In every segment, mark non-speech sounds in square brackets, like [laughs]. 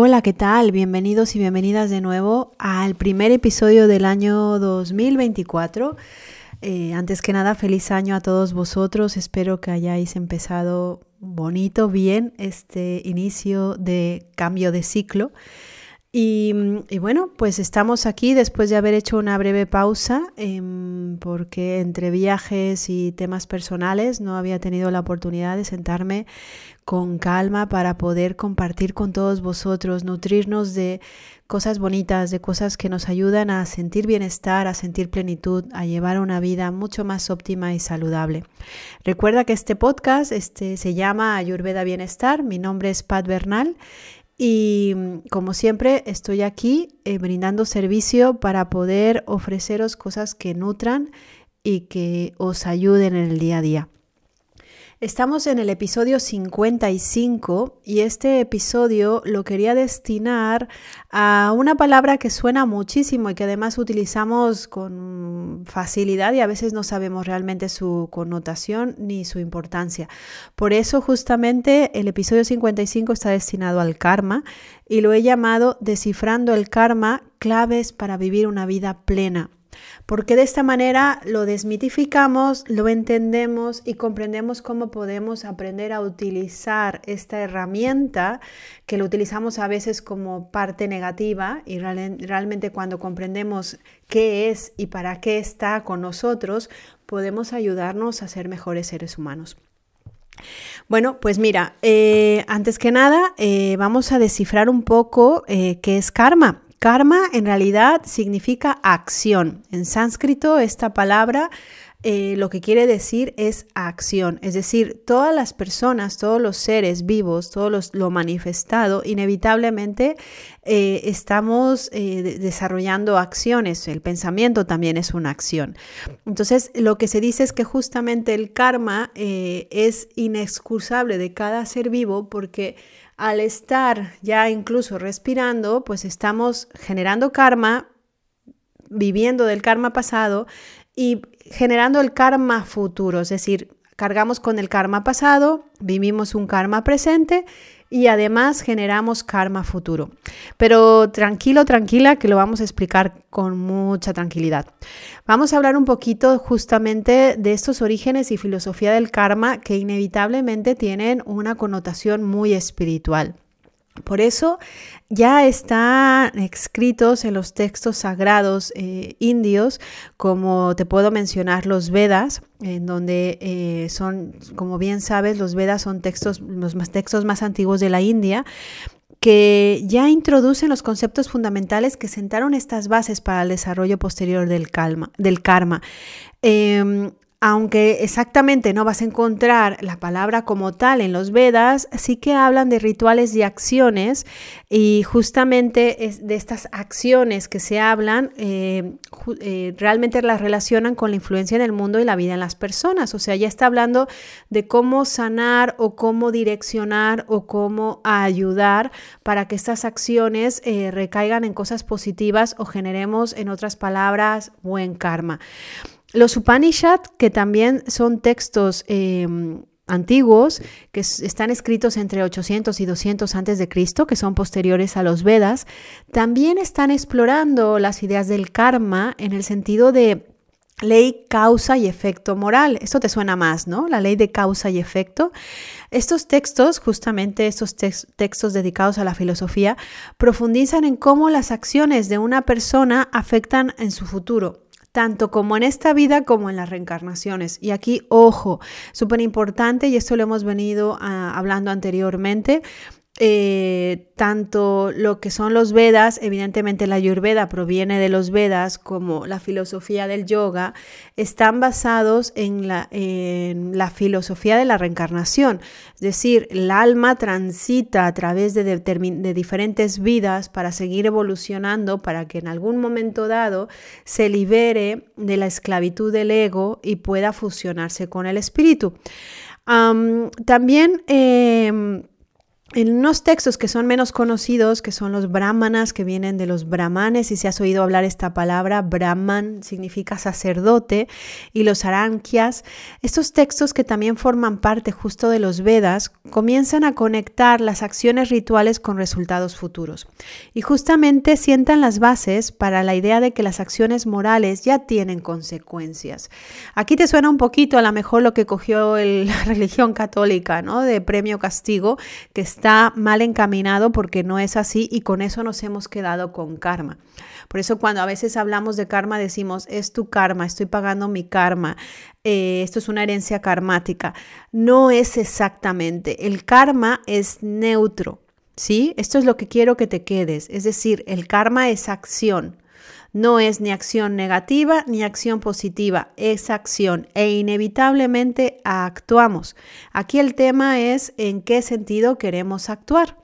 Hola, ¿qué tal? Bienvenidos y bienvenidas de nuevo al primer episodio del año 2024. Eh, antes que nada, feliz año a todos vosotros. Espero que hayáis empezado bonito, bien este inicio de cambio de ciclo. Y, bueno, pues estamos aquí después de haber hecho una breve pausa em, porque entre viajes y temas personales no había tenido la oportunidad de sentarme con calma para poder compartir con todos vosotros, nutrirnos de cosas bonitas, de cosas que nos ayudan a sentir bienestar, a sentir plenitud, a llevar una vida mucho más óptima y saludable. Recuerda que este podcast este, se llama Ayurveda Bienestar, mi nombre es Pat Bernal y como siempre estoy aquí eh, brindando servicio para poder ofreceros cosas que nutran y que os ayuden en el día a día. Estamos en el episodio 55 y este episodio lo quería destinar a una palabra que suena muchísimo y que además utilizamos con facilidad y a veces no sabemos realmente su connotación ni su importancia. Por eso justamente el episodio 55 está destinado al karma y lo he llamado Descifrando el karma, claves para vivir una vida plena porque de esta manera lo desmitificamos, lo entendemos y comprendemos cómo podemos aprender a utilizar esta herramienta que lo utilizamos a veces como parte negativa y realmente cuando comprendemos qué es y para qué está con nosotros, podemos ayudarnos a ser mejores seres humanos. Bueno, pues mira, eh, antes que nada, eh, vamos a descifrar un poco eh, qué es karma. Karma en realidad significa acción. En sánscrito esta palabra eh, lo que quiere decir es acción, es decir, todas las personas, todos los seres vivos, todo lo manifestado, inevitablemente eh, estamos eh, desarrollando acciones, el pensamiento también es una acción. Entonces, lo que se dice es que justamente el karma es inexcusable de cada ser vivo porque al estar ya incluso respirando, pues estamos generando karma, viviendo del karma pasado y generando el karma futuro, es decir, cargamos con el karma pasado, vivimos un karma presente y además generamos karma futuro. Pero tranquilo, tranquila, que lo vamos a explicar con mucha tranquilidad. Vamos a hablar un poquito justamente de estos orígenes y filosofía del karma que inevitablemente tienen una connotación muy espiritual. Por eso ya están escritos en los textos sagrados eh, indios, como te puedo mencionar los Vedas, en donde eh, son, como bien sabes, los Vedas son textos, los más, textos más antiguos de la India, que ya introducen los conceptos fundamentales que sentaron estas bases para el desarrollo posterior del, del karma. Em, aunque exactamente no vas a encontrar la palabra como tal en los Vedas, sí que hablan de rituales y acciones y justamente de estas acciones que se hablan eh, eh, realmente las relacionan con la influencia en el mundo y la vida en las personas. O sea, ya está hablando de cómo sanar o cómo direccionar o cómo ayudar para que estas acciones eh, recaigan en cosas positivas o generemos, en otras palabras, buen karma. Los Upanishad, que también son textos em, antiguos, que están escritos entre 800 y 200 antes de Cristo, que son posteriores a los Vedas, también están explorando las ideas del karma en el sentido de ley, causa y efecto moral. Esto te suena más, ¿no? La ley de causa y efecto. Estos textos, justamente estos textos dedicados a la filosofía, profundizan en cómo las acciones de una persona afectan en su futuro tanto como en esta vida como en las reencarnaciones. Y aquí, ojo, súper importante, y esto lo hemos venido ah, hablando anteriormente, eh, tanto lo que son los Vedas, evidentemente la Ayurveda proviene de los Vedas, como la filosofía del yoga, están basados en la, filosofía de la reencarnación. Es decir, el alma transita a través de, de diferentes vidas para seguir evolucionando, para que en algún momento dado se libere de la esclavitud del ego y pueda fusionarse con el espíritu. también em, en unos textos que son menos conocidos, que son los brahmanas, que vienen de los brahmanes, y si has oído hablar esta palabra, brahman significa sacerdote, y los aranquias, estos textos que también forman parte justo de los Vedas, comienzan a conectar las acciones rituales con resultados futuros. Y justamente sientan las bases para la idea de que las acciones morales ya tienen consecuencias. Aquí te suena un poquito a lo mejor lo que cogió [laughs] la religión católica, ¿no? De premio castigo, que está mal encaminado porque no es así y con eso nos hemos quedado con karma. Por eso cuando a veces hablamos de karma decimos, es tu karma, estoy pagando mi karma, eh, esto es una herencia karmática. No es exactamente, el karma es neutro, ¿sí? Esto es lo que quiero que te quedes, es decir, el karma es acción. No es ni acción negativa ni acción positiva, es acción e inevitablemente actuamos. Aquí el tema es en qué sentido queremos actuar.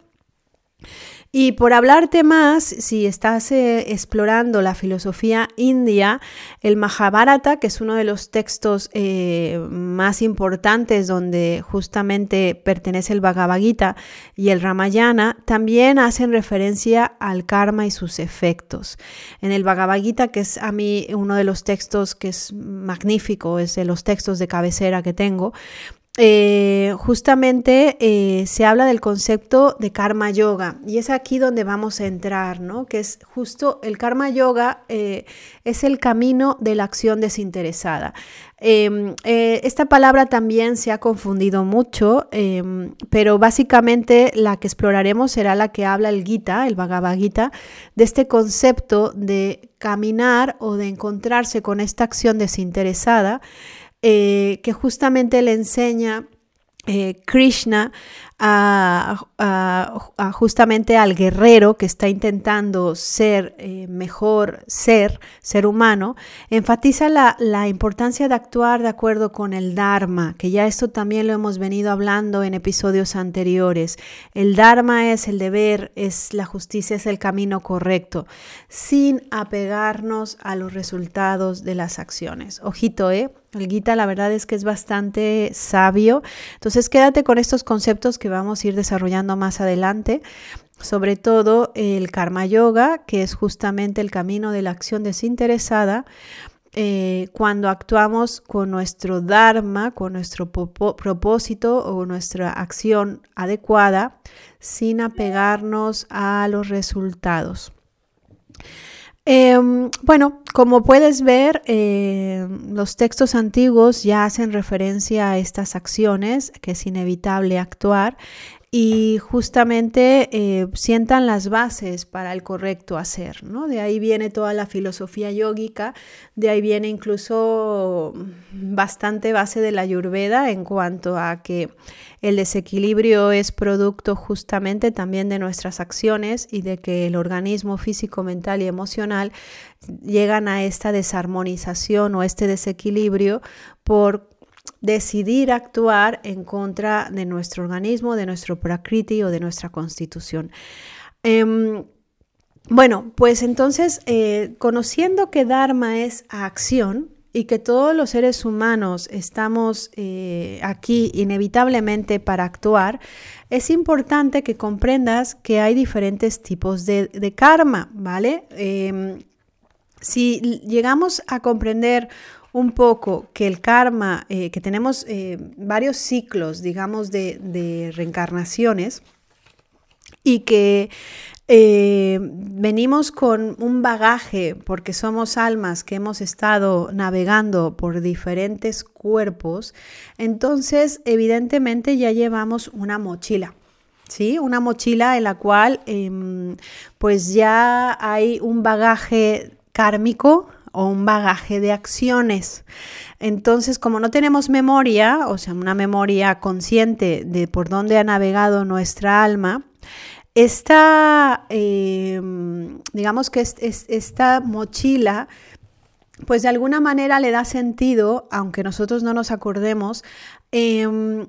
Y por hablarte más, si estás eh, explorando la filosofía india, el Mahabharata, que es uno de los textos eh, más importantes donde justamente pertenece el Bhagavad Gita y el Ramayana, también hacen referencia al karma y sus efectos. En el Bhagavad Gita, que es a mí uno de los textos que es magnífico, es de los textos de cabecera que tengo, eh, justamente eh, se habla del concepto de karma yoga y es aquí donde vamos a entrar, ¿no? Que es justo el karma yoga eh, es el camino de la acción desinteresada. Em, esta palabra también se ha confundido mucho, em, pero básicamente la que exploraremos será la que habla el Gita, el Bhagavad Gita, de este concepto de caminar o de encontrarse con esta acción desinteresada eh, que justamente le enseña eh, Krishna justamente al guerrero que está intentando ser eh, mejor ser, ser humano, enfatiza la, la, importancia de actuar de acuerdo con el Dharma, que ya esto también lo hemos venido hablando en episodios anteriores. El Dharma es el deber, es la justicia, es el camino correcto, sin apegarnos a los resultados de las acciones. Ojito, ¿eh? El Gita la verdad es que es bastante sabio. Entonces quédate con estos conceptos que vamos a ir desarrollando más adelante, sobre todo el karma yoga, que es justamente el camino de la acción desinteresada. Eh, cuando actuamos con nuestro dharma, con nuestro propósito o nuestra acción adecuada, sin apegarnos a los resultados. Em, bueno, como puedes ver, em, los textos antiguos ya hacen referencia a estas acciones que es inevitable actuar y justamente eh, sientan las bases para el correcto hacer, ¿no? De ahí viene toda la filosofía yógica, de ahí viene incluso bastante base de la ayurveda en cuanto a que el desequilibrio es producto justamente también de nuestras acciones y de que el organismo físico, mental y emocional llegan a esta desarmonización o este desequilibrio por decidir actuar en contra de nuestro organismo, de nuestro prakriti o de nuestra constitución. Em, bueno, pues entonces, eh, conociendo que Dharma es acción y que todos los seres humanos estamos eh, aquí inevitablemente para actuar, es importante que comprendas que hay diferentes tipos de, karma, ¿vale? Em, si llegamos a comprender un poco que el karma, eh, que tenemos eh, varios ciclos, digamos, de, reencarnaciones y que eh, venimos con un bagaje porque somos almas que hemos estado navegando por diferentes cuerpos, entonces evidentemente ya llevamos una mochila. ¿Sí? Una mochila en la cual em, pues ya hay un bagaje kármico o un bagaje de acciones. Entonces, como no tenemos memoria, o sea, una memoria consciente de por dónde ha navegado nuestra alma, esta, em, digamos que esta mochila pues de alguna manera le da sentido, aunque nosotros no nos acordemos, eh,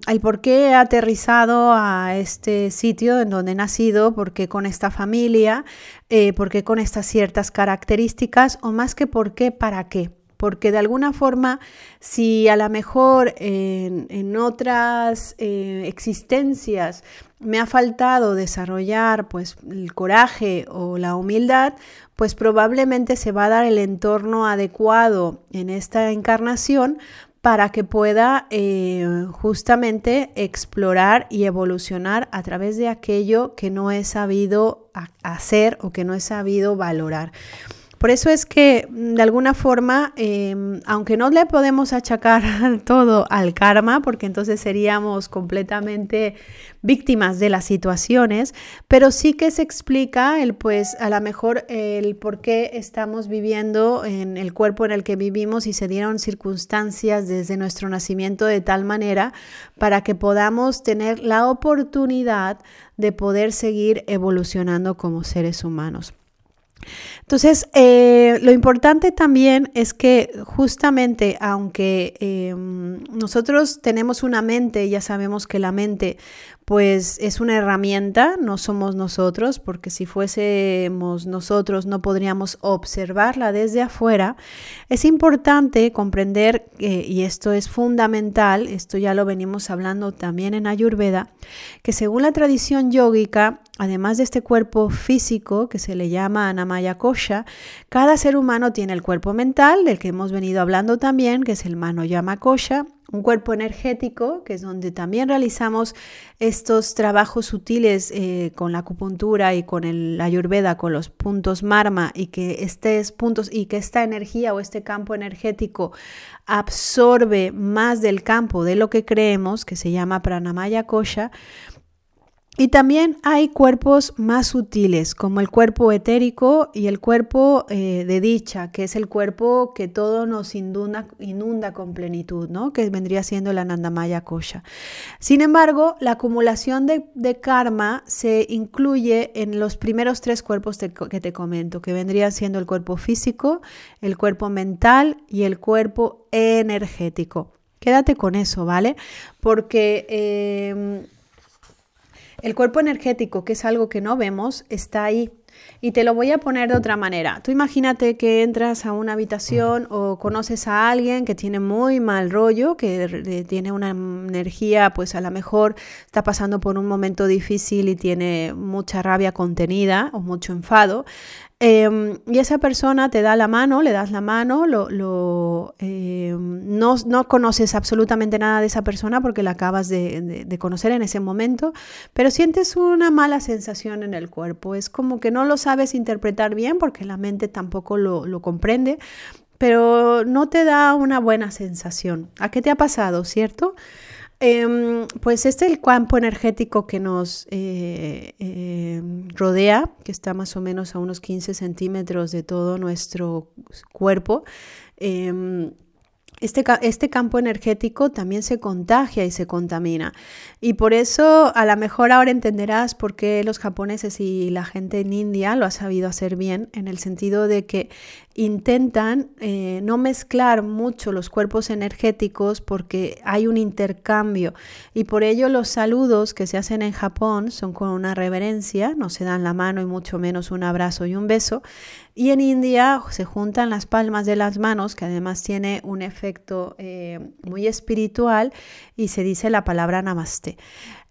el por qué he aterrizado a este sitio en donde he nacido, por qué con esta familia, eh, por qué con estas ciertas características, o más que por qué, para qué. Porque de alguna forma, si a lo mejor en, otras eh, existencias me ha faltado desarrollar pues el coraje o la humildad, pues probablemente se va a dar el entorno adecuado en esta encarnación para que pueda eh, justamente explorar y evolucionar a través de aquello que no he sabido hacer o que no he sabido valorar. Por eso es que mm, de alguna forma, em, aunque no le podemos achacar [laughs] todo al karma, porque entonces seríamos completamente víctimas de las situaciones, pero sí que se explica el, pues, a lo mejor el por qué estamos viviendo en el cuerpo en el que vivimos y se dieron circunstancias desde nuestro nacimiento de tal manera para que podamos tener la oportunidad de poder seguir evolucionando como seres humanos. Entonces, eh, lo importante también es que justamente, aunque em, nosotros tenemos una mente, ya sabemos que la mente pues es una herramienta, no somos nosotros, porque si fuésemos nosotros no podríamos observarla desde afuera. Es importante comprender, y esto es fundamental, esto ya lo venimos hablando también en Ayurveda, que según la tradición yógica, además de este cuerpo físico que se le llama Anamaya Kosha, cada ser humano tiene el cuerpo mental, del que hemos venido hablando también, que es el Mano Kosha, un cuerpo energético, que es donde también realizamos estos trabajos sutiles eh, con la acupuntura y con el, la ayurveda, con los puntos marma, y que estos puntos y que esta energía o este campo energético absorbe más del campo de lo que creemos, que se llama pranamaya kosha, y también hay cuerpos más sutiles, como el cuerpo etérico y el cuerpo eh, de dicha, que es el cuerpo que todo nos inunda, con plenitud, ¿no? que vendría siendo la Nandamaya Kosha. Sin embargo, la acumulación de, karma se incluye en los primeros tres cuerpos que te comento, que vendría siendo el cuerpo físico, el cuerpo mental y el cuerpo energético. Quédate con eso, ¿vale? Porque em, el cuerpo energético, que es algo que no vemos, está ahí. Y te lo voy a poner de otra manera. Tú imagínate que entras a una habitación o conoces a alguien que tiene muy mal rollo, que tiene una energía, pues a lo mejor está pasando por un momento difícil y tiene mucha rabia contenida o mucho enfado. Em, y esa persona te da la mano, le das la mano, lo, em, no, no, conoces absolutamente nada de esa persona porque la acabas de, conocer en ese momento, pero sientes una mala sensación en el cuerpo. Es como que no lo sabes interpretar bien porque la mente tampoco lo, lo comprende, pero no te da una buena sensación. ¿A qué te ha pasado, cierto? Em, pues este es el campo energético que nos eh, em, rodea, que está más o menos a unos 15 centímetros de todo nuestro cuerpo. Em, este, este, campo energético también se contagia y se contamina. Y por eso a lo mejor ahora entenderás por qué los japoneses y la gente en India lo ha sabido hacer bien, en el sentido de que intentan eh, no mezclar mucho los cuerpos energéticos porque hay un intercambio y por ello los saludos que se hacen en Japón son con una reverencia, no se dan la mano y mucho menos un abrazo y un beso. Y en India se juntan las palmas de las manos, que además tiene un efecto eh, muy espiritual, y se dice la palabra namaste.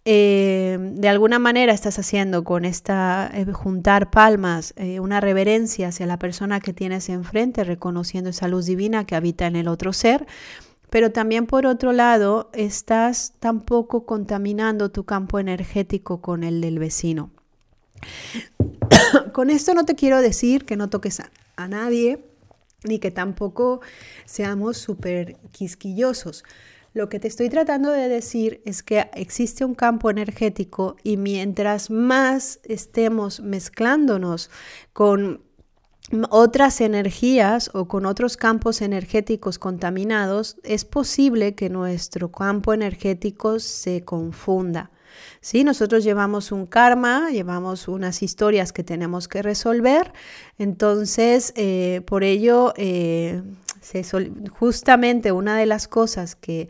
Eh, de alguna manera estás haciendo con esta eh, juntar palmas eh, una reverencia hacia la persona que tienes enfrente, reconociendo esa luz divina que habita en el otro ser, pero también por otro lado estás tampoco contaminando tu campo energético con el del vecino. [coughs] con esto no te quiero decir que no toques a nadie ni que tampoco seamos súper quisquillosos. Lo que te estoy tratando de decir es que existe un campo energético y mientras más estemos mezclándonos con otras energías o con otros campos energéticos contaminados, es posible que nuestro campo energético se confunda. ¿sí? Nosotros llevamos un karma, llevamos unas historias que tenemos que resolver, entonces eh, por ello eh, justamente una de las cosas que,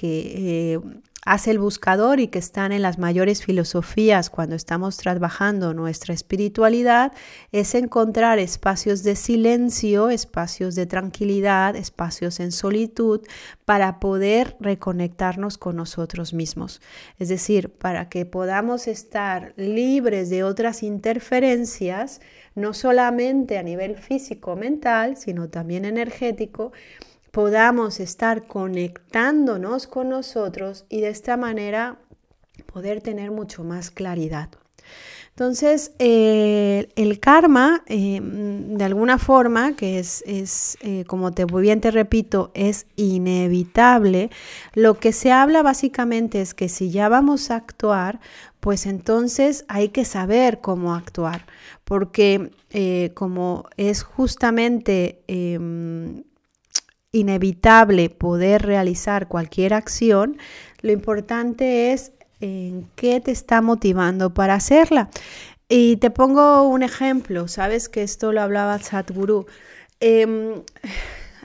eh, hace el buscador y que están en las mayores filosofías cuando estamos trabajando nuestra espiritualidad es encontrar espacios de silencio, espacios de tranquilidad, espacios en solitud para poder reconectarnos con nosotros mismos. Es decir, para que podamos estar libres de otras interferencias, no solamente a nivel físico, mental, sino también energético, podamos estar conectándonos con nosotros y de esta manera poder tener mucho más claridad. Entonces, eh, el karma, eh, de alguna forma, que es, es eh, como te bien te repito, es inevitable, lo que se habla básicamente es que si ya vamos a actuar, pues entonces hay que saber cómo actuar, porque como es justamente em, inevitable poder realizar cualquier acción, lo importante es en qué te está motivando para hacerla. Y te pongo un ejemplo, sabes que esto lo hablaba Sadhguru. Em,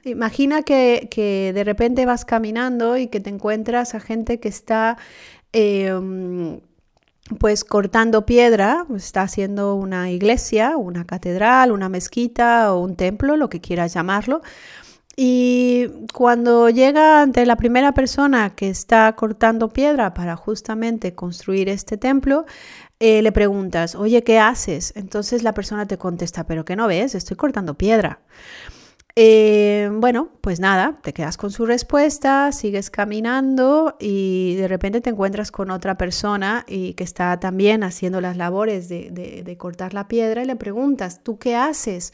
imagina que, de repente vas caminando y que te encuentras a gente que está em, pues cortando piedra, está haciendo una iglesia, una catedral, una mezquita o un templo, lo que quieras llamarlo. Y cuando llega ante la primera persona que está cortando piedra para justamente construir este templo, eh, le preguntas, oye, ¿qué haces? Entonces la persona te contesta, pero ¿qué no ves? Estoy cortando piedra. Eh, bueno, pues nada, te quedas con su respuesta, sigues caminando y de repente te encuentras con otra persona y que está también haciendo las labores de, de cortar la piedra y le preguntas, ¿tú qué haces?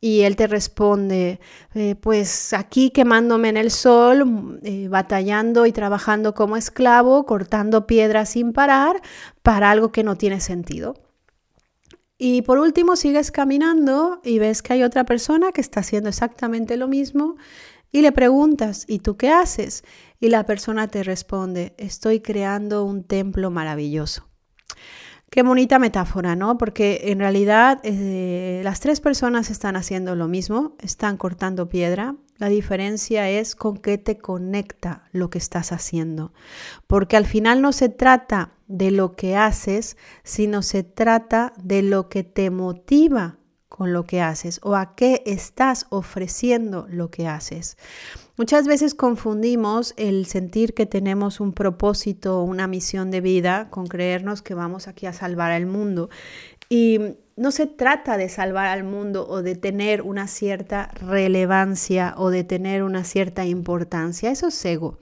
Y él te responde, eh, pues aquí quemándome en el sol, eh, batallando y trabajando como esclavo, cortando piedras sin parar para algo que no tiene sentido. Y por último sigues caminando y ves que hay otra persona que está haciendo exactamente lo mismo y le preguntas, ¿y tú qué haces? Y la persona te responde, estoy creando un templo maravilloso. Qué bonita metáfora, ¿no? Porque en realidad eh, las tres personas están haciendo lo mismo, están cortando piedra. La diferencia es con qué te conecta lo que estás haciendo. Porque al final no se trata de lo que haces, sino se trata de lo que te motiva con lo que haces o a qué estás ofreciendo lo que haces. Muchas veces confundimos el sentir que tenemos un propósito, una misión de vida, con creernos que vamos aquí a salvar al mundo. Y no se trata de salvar al mundo o de tener una cierta relevancia o de tener una cierta importancia. Eso es ego.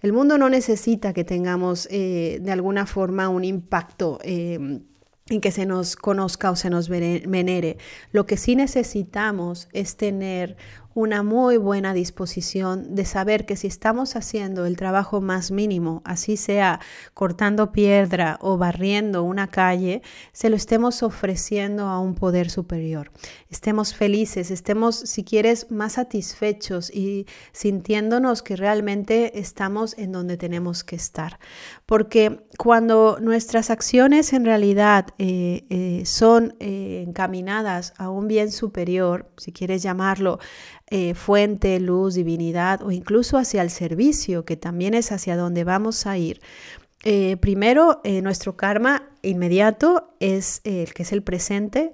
El mundo no necesita que tengamos eh, de alguna forma un impacto. Eh, en que se nos conozca o se nos venere. Lo que sí necesitamos es tener una muy buena disposición de saber que si estamos haciendo el trabajo más mínimo, así sea cortando piedra o barriendo una calle, se lo estemos ofreciendo a un poder superior. Estemos felices, estemos, si quieres, más satisfechos y sintiéndonos que realmente estamos en donde tenemos que estar. Porque cuando nuestras acciones en realidad eh, eh, son eh, encaminadas a un bien superior, si quieres llamarlo, eh, fuente, luz, divinidad o incluso hacia el servicio, que también es hacia donde vamos a ir. Eh, primero, eh, nuestro karma inmediato es el que es el presente.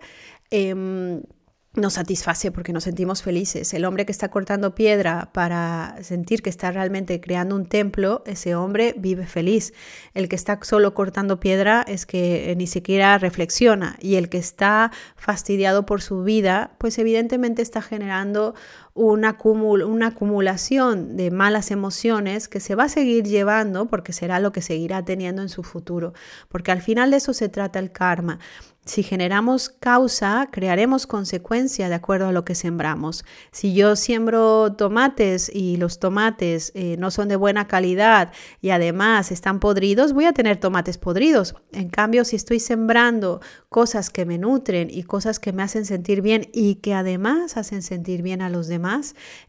Nos satisface porque nos sentimos felices. El hombre que está cortando piedra para sentir que está realmente creando un templo, ese hombre vive feliz. El que está solo cortando piedra es que ni siquiera reflexiona y el que está fastidiado por su vida, pues evidentemente está generando una, una acumulación de malas emociones que se va a seguir llevando porque será lo que seguirá teniendo en su futuro. Porque al final de eso se trata el karma. Si generamos causa, crearemos consecuencia de acuerdo a lo que sembramos. Si yo siembro tomates y los tomates eh, no son de buena calidad y además están podridos, voy a tener tomates podridos. En cambio, si estoy sembrando cosas que me nutren y cosas que me hacen sentir bien y que además hacen sentir bien a los demás,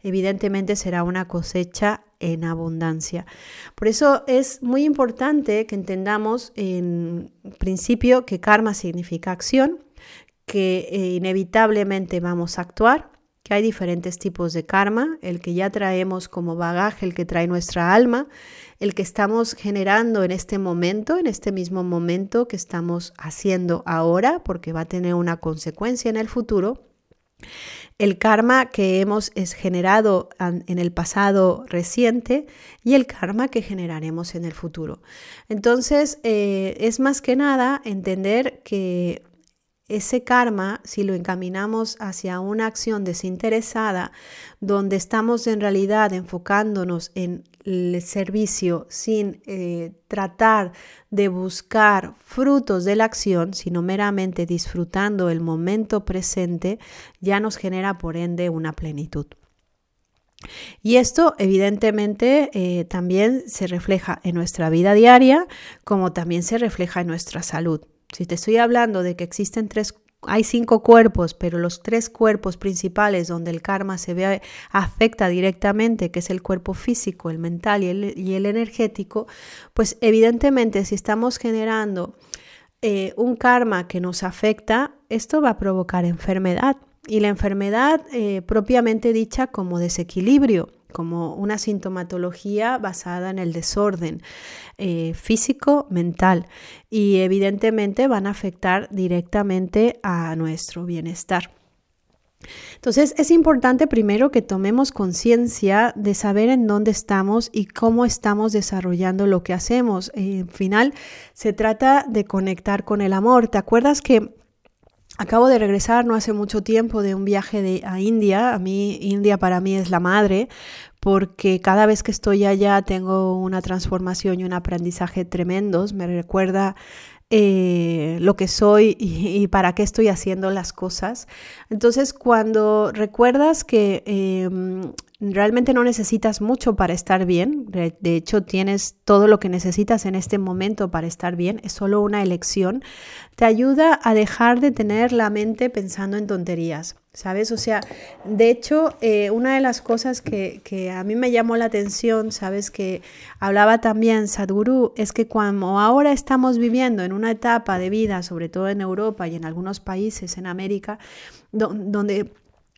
evidentemente será una cosecha en abundancia. Por eso es muy importante que entendamos en principio que karma significa acción, que eh, inevitablemente vamos a actuar que hay diferentes tipos de karma, el que ya traemos como bagaje, el que trae nuestra alma, el que estamos generando en este momento, en este mismo momento que estamos haciendo ahora, porque va a tener una consecuencia en el futuro. El karma que hemos generado en el pasado reciente y el karma que generaremos en el futuro. Entonces, eh, es más que nada entender que ese karma, si lo encaminamos hacia una acción desinteresada, donde estamos en realidad enfocándonos en el servicio sin eh, tratar de buscar frutos de la acción, sino meramente disfrutando el momento presente, ya nos genera por ende una plenitud. Y esto evidentemente eh, también se refleja en nuestra vida diaria, como también se refleja en nuestra salud. Si te estoy hablando de que existen tres, hay cinco cuerpos, pero los tres cuerpos principales donde el karma se ve afecta directamente, que es el cuerpo físico, el mental y el, energético, pues evidentemente si estamos generando eh, un karma que nos afecta, esto va a provocar enfermedad. Y la enfermedad eh, propiamente dicha como desequilibrio como una sintomatología basada en el desorden eh, físico, mental y evidentemente van a afectar directamente a nuestro bienestar. Entonces es importante primero que tomemos conciencia de saber en dónde estamos y cómo estamos desarrollando lo que hacemos. En final, se trata de conectar con el amor. ¿Te acuerdas que Acabo de regresar no hace mucho tiempo de un viaje a India. A mí India para mí es la madre porque cada vez que estoy allá tengo una transformación y un aprendizaje tremendos. Me recuerda eh, lo que soy y, para qué estoy haciendo las cosas. Entonces, cuando recuerdas que em, realmente no necesitas mucho para estar bien, de, hecho tienes todo lo que necesitas en este momento para estar bien, es solo una elección, te ayuda a dejar de tener la mente pensando en tonterías. ¿Sabes? O sea, de hecho, eh, una de las cosas que, que, a mí me llamó la atención, ¿sabes? Que hablaba también Sadhguru, es que cuando ahora estamos viviendo en una etapa de vida, sobre todo en Europa y en algunos países en América, donde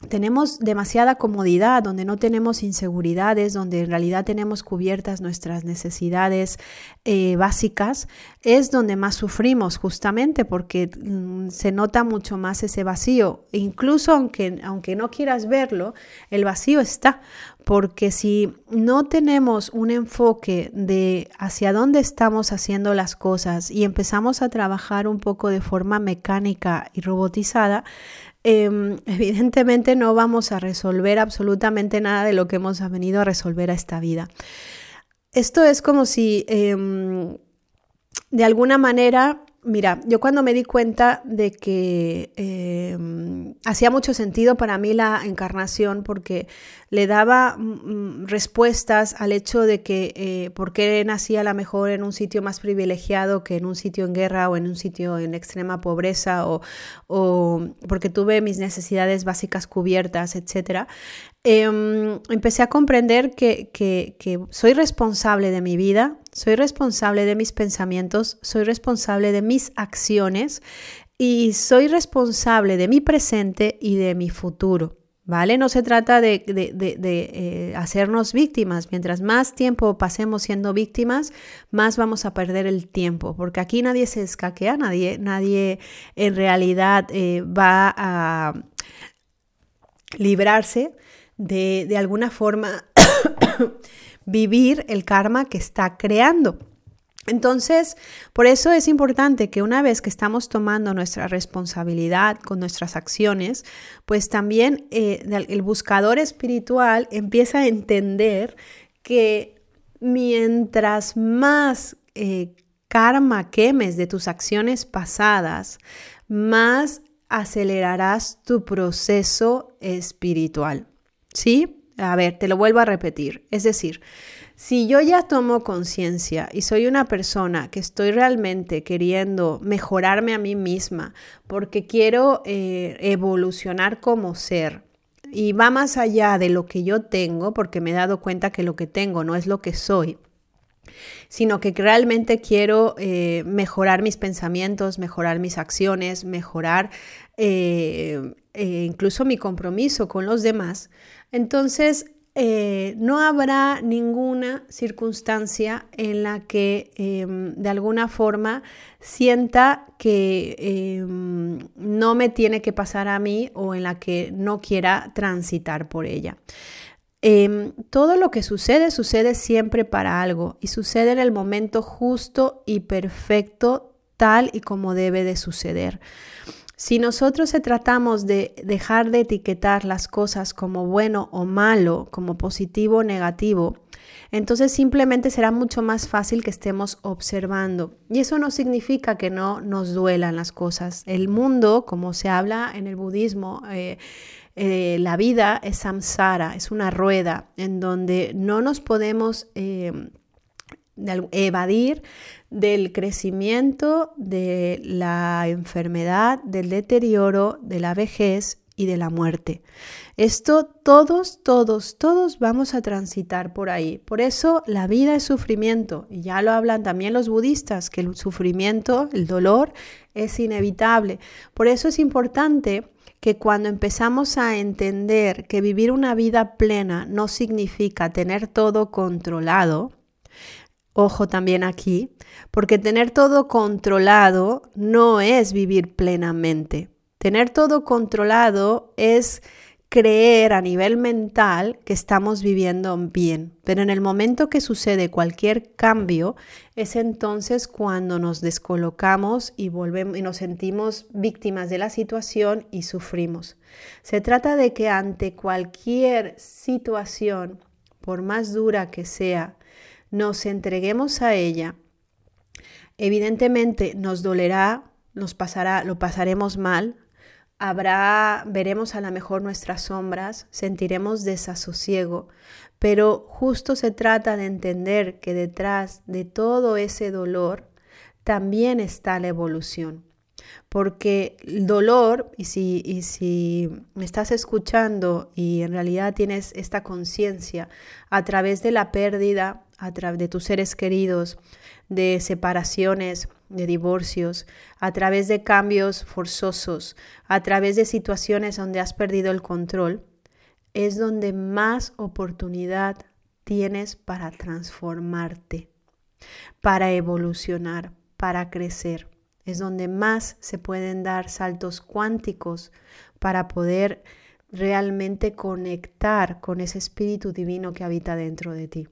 tenemos demasiada comodidad, donde no tenemos inseguridades, donde en realidad tenemos cubiertas nuestras necesidades eh, básicas, es donde más sufrimos justamente porque mm, se nota mucho más ese vacío. incluso aunque, aunque no quieras verlo, el vacío está, porque si no tenemos un enfoque de hacia dónde estamos haciendo las cosas y empezamos a trabajar un poco de forma mecánica y robotizada, Em, evidentemente no vamos a resolver absolutamente nada de lo que hemos venido a resolver a esta vida. Esto es como si em, de alguna manera Mira, yo cuando me di cuenta de que em, hacía mucho sentido para mí la encarnación porque le daba mm, mm, respuestas al hecho de que eh, por qué nacía a lo mejor en un sitio más privilegiado que en un sitio en guerra o en un sitio en extrema pobreza o, porque tuve mis necesidades básicas cubiertas, etc. Em, empecé a comprender que, soy responsable de mi vida, soy responsable de mis pensamientos, soy responsable de mis acciones y soy responsable de mi presente y de mi futuro. ¿Vale? No se trata de, eh, hacernos víctimas. Mientras más tiempo pasemos siendo víctimas, más vamos a perder el tiempo, porque aquí nadie se escaquea, nadie, nadie en realidad eh, va a librarse de, de alguna forma vivir el karma que está creando. Entonces, por eso es importante que una vez que estamos tomando nuestra responsabilidad con nuestras acciones, pues también eh, el buscador espiritual empieza a entender que mientras más eh, karma quemes de tus acciones pasadas, más acelerarás tu proceso espiritual. ¿Sí? A ver, te lo vuelvo a repetir. Es decir, si yo ya tomo conciencia y soy una persona que estoy realmente queriendo mejorarme a mí misma porque quiero eh, evolucionar como ser y va más allá de lo que yo tengo porque me he dado cuenta que lo que tengo no es lo que soy, sino que realmente quiero eh, mejorar mis pensamientos, mejorar mis acciones, mejorar eh, incluso mi compromiso con los demás, entonces no habrá ninguna circunstancia en la que em, de alguna forma sienta que em, no me tiene que pasar a mí o en la que no quiera transitar por ella. Em, todo lo que sucede sucede siempre para algo y sucede en el momento justo y perfecto tal y como debe de suceder. Si nosotros se tratamos de dejar de etiquetar las cosas como bueno o malo, como positivo o negativo, entonces simplemente será mucho más fácil que estemos observando. Y eso no significa que no nos duelan las cosas. El mundo, como se habla en el budismo, eh, eh, la vida es samsara, es una rueda en donde no nos podemos eh, evadir del crecimiento, de la enfermedad, del deterioro, de la vejez y de la muerte. Esto todos, todos, todos vamos a transitar por ahí. Por eso la vida es sufrimiento. Y ya lo hablan también los budistas, que el sufrimiento, el dolor, es inevitable. Por eso es importante que cuando empezamos a entender que vivir una vida plena no significa tener todo controlado, ojo también aquí, porque tener todo controlado no es vivir plenamente. Tener todo controlado es creer a nivel mental que estamos viviendo bien, pero en el momento que sucede cualquier cambio es entonces cuando nos descolocamos y volvemos y nos sentimos víctimas de la situación y sufrimos. Se trata de que ante cualquier situación, por más dura que sea, nos entreguemos a ella. Evidentemente nos dolerá, nos pasará, lo pasaremos mal, Habrá, veremos a lo mejor nuestras sombras, sentiremos desasosiego, pero justo se trata de entender que detrás de todo ese dolor también está la evolución. Porque el dolor, y si, y si me estás escuchando y en realidad tienes esta conciencia a través de la pérdida, a través de tus seres queridos, de separaciones, de divorcios, a través de cambios forzosos, a través de situaciones donde has perdido el control, es donde más oportunidad tienes para transformarte, para evolucionar, para crecer. Es donde más se pueden dar saltos cuánticos para poder realmente conectar con ese espíritu divino que habita dentro de ti.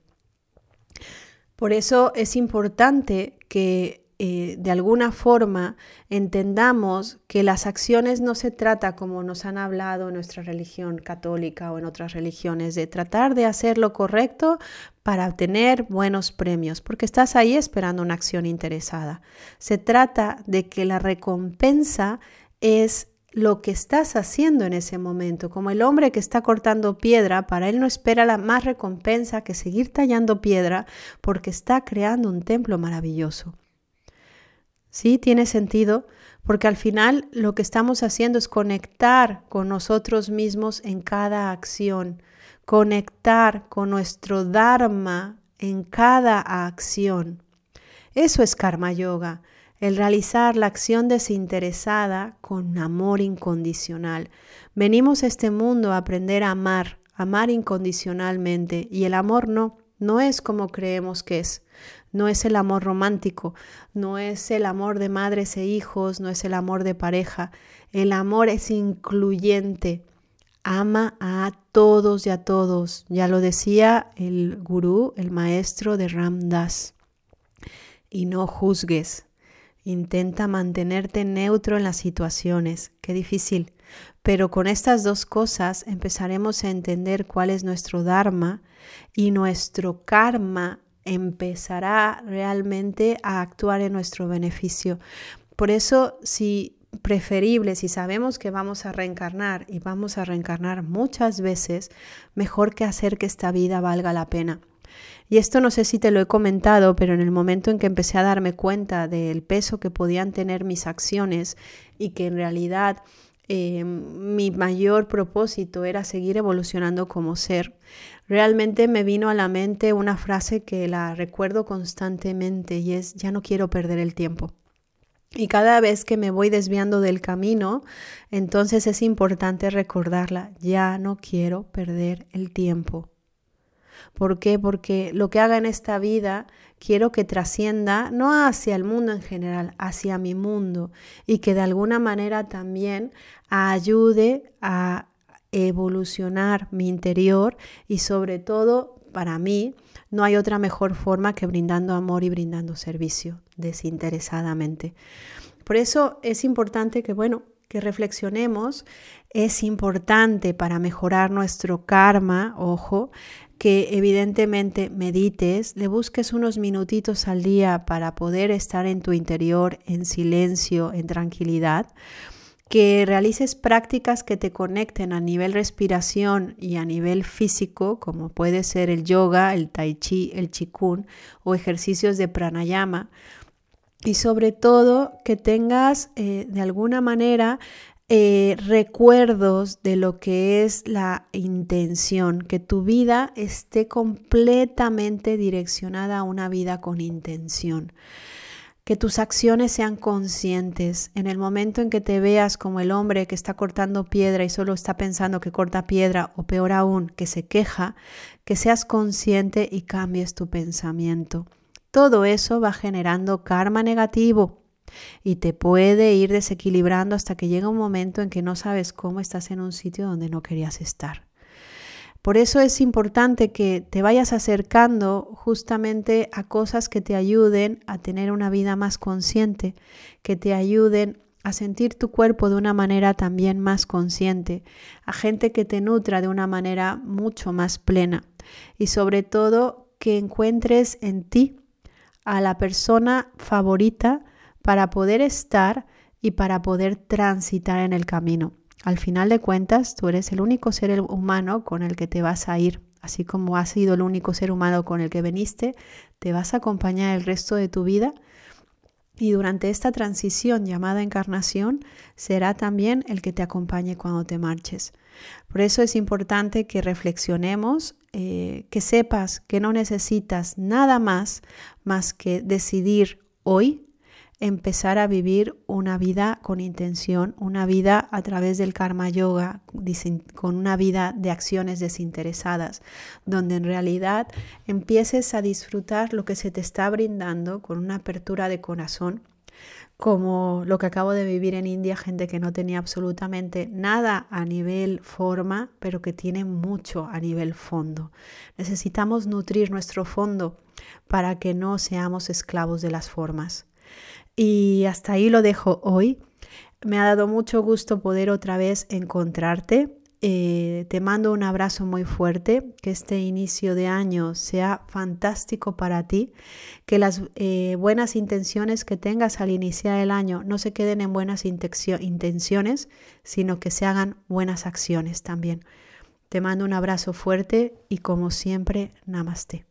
Por eso es importante que eh, de alguna forma entendamos que las acciones no se trata como nos han hablado en nuestra religión católica o en otras religiones, de tratar de hacer lo correcto para obtener buenos premios, porque estás ahí esperando una acción interesada. Se trata de que la recompensa es lo que estás haciendo en ese momento. Como el hombre que está cortando piedra, para él no espera la más recompensa que seguir tallando piedra porque está creando un templo maravilloso. ¿Sí? Tiene sentido porque al final lo que estamos haciendo es conectar con nosotros mismos en cada acción, conectar con nuestro Dharma en cada acción. Eso es karma yoga, el realizar la acción desinteresada con amor incondicional. Venimos a este mundo a aprender a amar, amar incondicionalmente, y el amor no, no es como creemos que es. No es el amor romántico, no es el amor de madres e hijos, no es el amor de pareja. El amor es incluyente. Ama a todos y a todos. Ya lo decía el gurú, el maestro de Ramdas. Y no juzgues. Intenta mantenerte neutro en las situaciones. Qué difícil. Pero con estas dos cosas empezaremos a entender cuál es nuestro Dharma y nuestro karma empezará realmente a actuar en nuestro beneficio. Por eso, si preferible, si sabemos que vamos a reencarnar y vamos a reencarnar muchas veces, mejor que hacer que esta vida valga la pena. Y esto no sé si te lo he comentado, pero en el momento en que empecé a darme cuenta del peso que podían tener mis acciones y que en realidad eh, mi mayor propósito era seguir evolucionando como ser, realmente me vino a la mente una frase que la recuerdo constantemente y es, ya no quiero perder el tiempo. Y cada vez que me voy desviando del camino, entonces es importante recordarla, ya no quiero perder el tiempo. ¿Por qué? Porque lo que haga en esta vida quiero que trascienda no hacia el mundo en general, hacia mi mundo y que de alguna manera también ayude a evolucionar mi interior y sobre todo para mí no hay otra mejor forma que brindando amor y brindando servicio desinteresadamente. Por eso es importante que, bueno, que reflexionemos, es importante para mejorar nuestro karma, ojo, que evidentemente medites, le busques unos minutitos al día para poder estar en tu interior en silencio, en tranquilidad, que realices prácticas que te conecten a nivel respiración y a nivel físico, como puede ser el yoga, el tai chi, el chikun o ejercicios de pranayama. Y sobre todo que tengas eh, de alguna manera eh, recuerdos de lo que es la intención, que tu vida esté completamente direccionada a una vida con intención. Que tus acciones sean conscientes. En el momento en que te veas como el hombre que está cortando piedra y solo está pensando que corta piedra, o peor aún, que se queja, que seas consciente y cambies tu pensamiento. Todo eso va generando karma negativo y te puede ir desequilibrando hasta que llega un momento en que no sabes cómo estás en un sitio donde no querías estar. Por eso es importante que te vayas acercando justamente a cosas que te ayuden a tener una vida más consciente, que te ayuden a sentir tu cuerpo de una manera también más consciente, a gente que te nutra de una manera mucho más plena y sobre todo que encuentres en ti a la persona favorita para poder estar y para poder transitar en el camino. Al final de cuentas, tú eres el único ser humano con el que te vas a ir. Así como has sido el único ser humano con el que veniste, te vas a acompañar el resto de tu vida. Y durante esta transición llamada encarnación, será también el que te acompañe cuando te marches. Por eso es importante que reflexionemos, eh, que sepas que no necesitas nada más más que decidir hoy empezar a vivir una vida con intención, una vida a través del karma yoga, con una vida de acciones desinteresadas, donde en realidad empieces a disfrutar lo que se te está brindando con una apertura de corazón, como lo que acabo de vivir en India, gente que no tenía absolutamente nada a nivel forma, pero que tiene mucho a nivel fondo. Necesitamos nutrir nuestro fondo para que no seamos esclavos de las formas. Y hasta ahí lo dejo hoy. Me ha dado mucho gusto poder otra vez encontrarte. Eh, te mando un abrazo muy fuerte, que este inicio de año sea fantástico para ti, que las eh, buenas intenciones que tengas al iniciar el año no se queden en buenas intenciones, sino que se hagan buenas acciones también. Te mando un abrazo fuerte y como siempre, namaste.